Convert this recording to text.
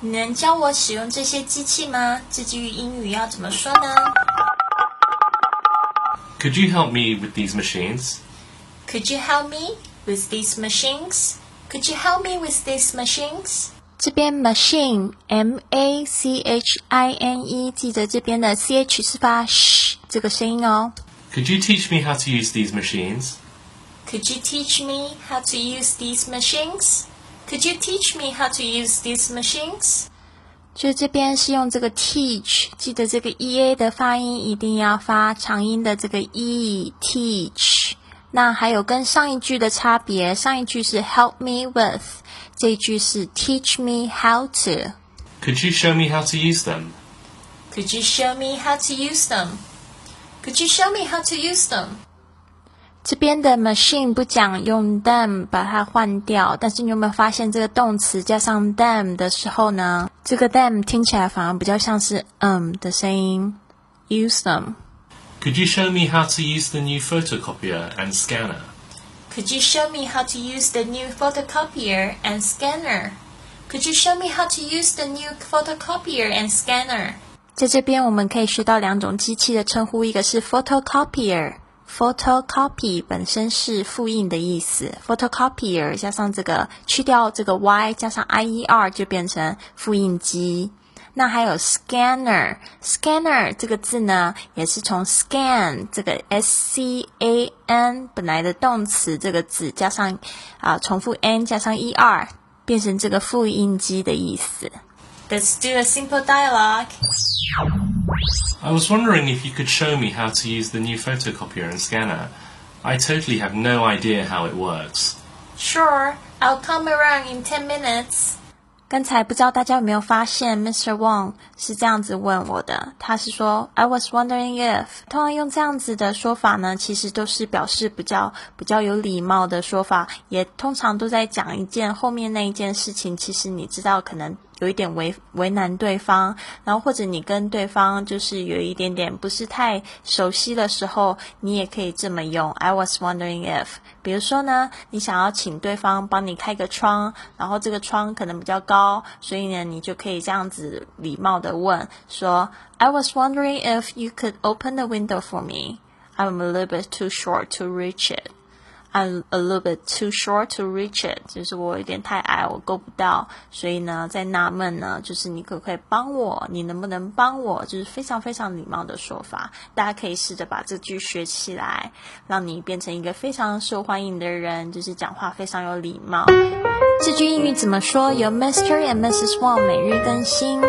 你能教我使用这些机器吗？这句英语要怎么说呢？Could you help me with these machines? Could you help me with these machines? Could you help me with these machines? 这边 machine m a c h i n e，记得这边的 c h 是发 sh 这个声音哦。Could you teach me how to use these machines? Could you teach me how to use these machines? Could you teach me how to use these machines? 就这边是用这个 teach，记得这个 e a 的发音一定要发长音的这个 e teach。那还有跟上一句的差别，上一句是 help me with，这一句是 teach me how to。Could you show me how to use them? Could you show me how to use them? Could you show me how to use them? 这边的 machine 不讲用 them 把它换掉，但是你有没有发现这个动词加上 them 的时候呢？这个 them 听起来反而比较像是嗯的声音。Use them. Could you show me how to use the new photocopier and scanner? Could you show me how to use the new photocopier and scanner? Could you show me how to use the new photocopier and scanner? 在这边我们可以学到两种机器的称呼，一个是 photocopier。Photocopy 本身是复印的意思，photocopier 加上这个去掉这个 y 加上 i e r 就变成复印机。那还有 scanner，scanner 这个字呢，也是从 scan 这个 s c a n 本来的动词这个字加上啊重复 n 加上 e r 变成这个复印机的意思。Let's do a simple dialogue. I was wondering if you could show me how to use the new photocopier and scanner. I totally have no idea how it works. Sure, I'll come around in ten minutes. 刚才不知道大家有没有发现，Mr. Wang 是这样子问我的。他是说，I was wondering if。通常用这样子的说法呢，其实都是表示比较比较有礼貌的说法，也通常都在讲一件后面那一件事情。其实你知道，可能。 有一点为为难对方，然后或者你跟对方就是有一点点不是太熟悉的时候，你也可以这么用。I was wondering if，比如说呢，你想要请对方帮你开个窗，然后这个窗可能比较高，所以呢，你就可以这样子礼貌的问说：I was wondering if you could open the window for me. I'm a little bit too short to reach it. I'm a little bit too short to reach it，就是我有点太矮，我够不到，所以呢，在纳闷呢，就是你可不可以帮我？你能不能帮我？就是非常非常礼貌的说法，大家可以试着把这句学起来，让你变成一个非常受欢迎的人，就是讲话非常有礼貌。这句英语怎么说？由 Mr. and Mrs. Wang 每日更新。